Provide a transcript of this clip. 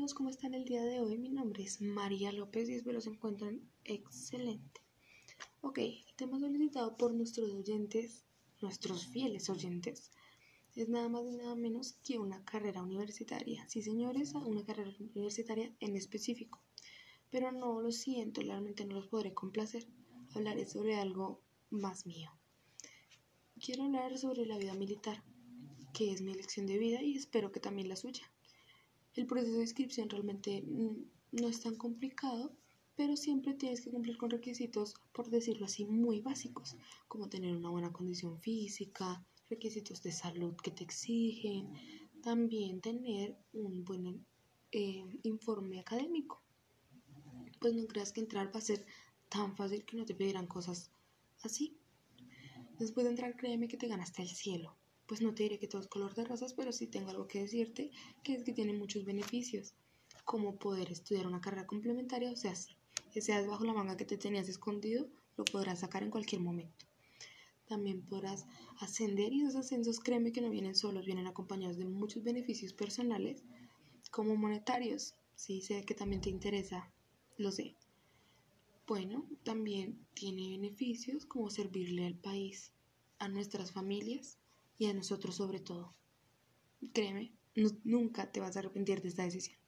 amigos, ¿cómo están el día de hoy? Mi nombre es María López y espero se encuentren excelente. Ok, el tema solicitado por nuestros oyentes, nuestros fieles oyentes, es nada más y nada menos que una carrera universitaria. Sí, señores, una carrera universitaria en específico. Pero no lo siento, realmente no los podré complacer. Hablaré sobre algo más mío. Quiero hablar sobre la vida militar, que es mi elección de vida y espero que también la suya. El proceso de inscripción realmente mm, no es tan complicado, pero siempre tienes que cumplir con requisitos, por decirlo así, muy básicos, como tener una buena condición física, requisitos de salud que te exigen, también tener un buen eh, informe académico. Pues no creas que entrar va a ser tan fácil que no te pedirán cosas así. Después de entrar, créeme que te ganaste el cielo pues no te diré que todo es color de rosas, pero sí tengo algo que decirte, que es que tiene muchos beneficios, como poder estudiar una carrera complementaria, o sea, si seas bajo la manga que te tenías escondido, lo podrás sacar en cualquier momento. También podrás ascender y esos ascensos, créeme que no vienen solos, vienen acompañados de muchos beneficios personales, como monetarios. Sí, sé que también te interesa, lo sé. Bueno, también tiene beneficios como servirle al país, a nuestras familias y a nosotros sobre todo. Créeme, nunca te vas a arrepentir de esta decisión.